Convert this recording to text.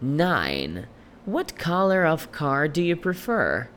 9. What color of car do you prefer?